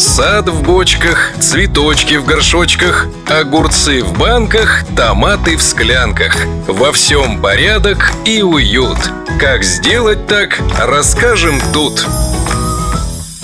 Сад в бочках, цветочки в горшочках, огурцы в банках, томаты в склянках. Во всем порядок и уют. Как сделать так, расскажем тут.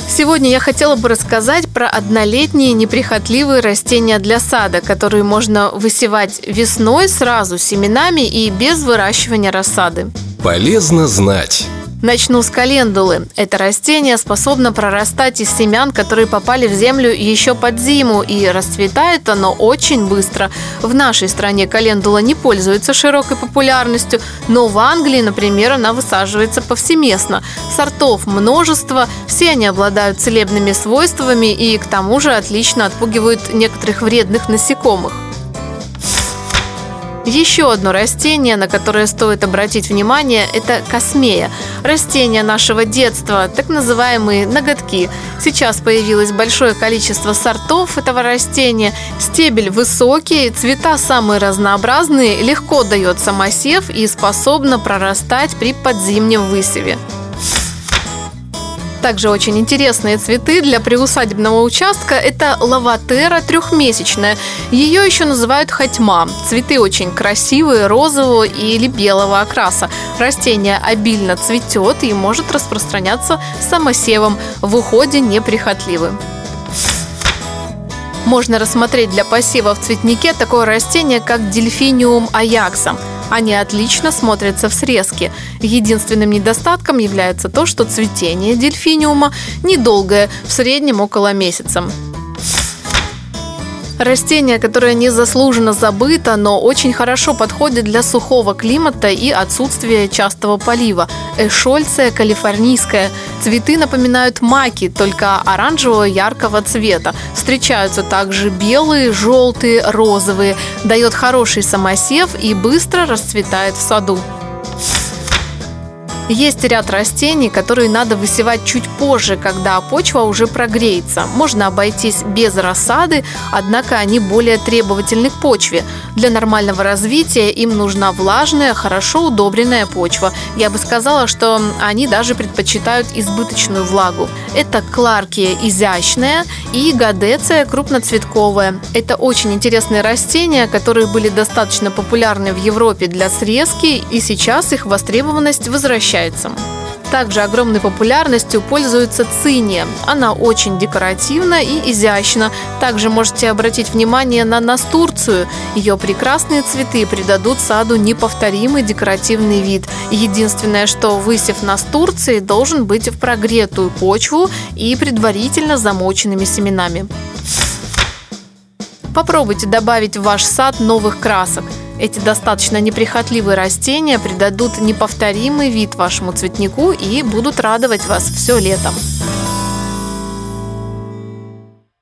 Сегодня я хотела бы рассказать про однолетние неприхотливые растения для сада, которые можно высевать весной сразу семенами и без выращивания рассады. Полезно знать. Начну с календулы. Это растение способно прорастать из семян, которые попали в землю еще под зиму, и расцветает оно очень быстро. В нашей стране календула не пользуется широкой популярностью, но в Англии, например, она высаживается повсеместно. Сортов множество, все они обладают целебными свойствами и к тому же отлично отпугивают некоторых вредных насекомых. Еще одно растение, на которое стоит обратить внимание, это космея. Растение нашего детства, так называемые ноготки. Сейчас появилось большое количество сортов этого растения. Стебель высокий, цвета самые разнообразные, легко дает самосев и способна прорастать при подзимнем высеве также очень интересные цветы для приусадебного участка – это лаватера трехмесячная. Ее еще называют хотьма. Цветы очень красивые, розового или белого окраса. Растение обильно цветет и может распространяться самосевом. В уходе неприхотливым. Можно рассмотреть для посева в цветнике такое растение, как дельфиниум аякса – они отлично смотрятся в срезке. Единственным недостатком является то, что цветение дельфиниума недолгое, в среднем около месяца. Растение, которое незаслуженно забыто, но очень хорошо подходит для сухого климата и отсутствия частого полива. Эшольция калифорнийская. Цветы напоминают маки, только оранжевого яркого цвета. Встречаются также белые, желтые, розовые. Дает хороший самосев и быстро расцветает в саду. Есть ряд растений, которые надо высевать чуть позже, когда почва уже прогреется. Можно обойтись без рассады, однако они более требовательны к почве. Для нормального развития им нужна влажная, хорошо удобренная почва. Я бы сказала, что они даже предпочитают избыточную влагу. Это кларкия изящная и гадеция крупноцветковая. Это очень интересные растения, которые были достаточно популярны в Европе для срезки, и сейчас их востребованность возвращается встречается. Также огромной популярностью пользуется циния. Она очень декоративна и изящна. Также можете обратить внимание на настурцию. Ее прекрасные цветы придадут саду неповторимый декоративный вид. Единственное, что высев настурции должен быть в прогретую почву и предварительно замоченными семенами. Попробуйте добавить в ваш сад новых красок – эти достаточно неприхотливые растения придадут неповторимый вид вашему цветнику и будут радовать вас все летом.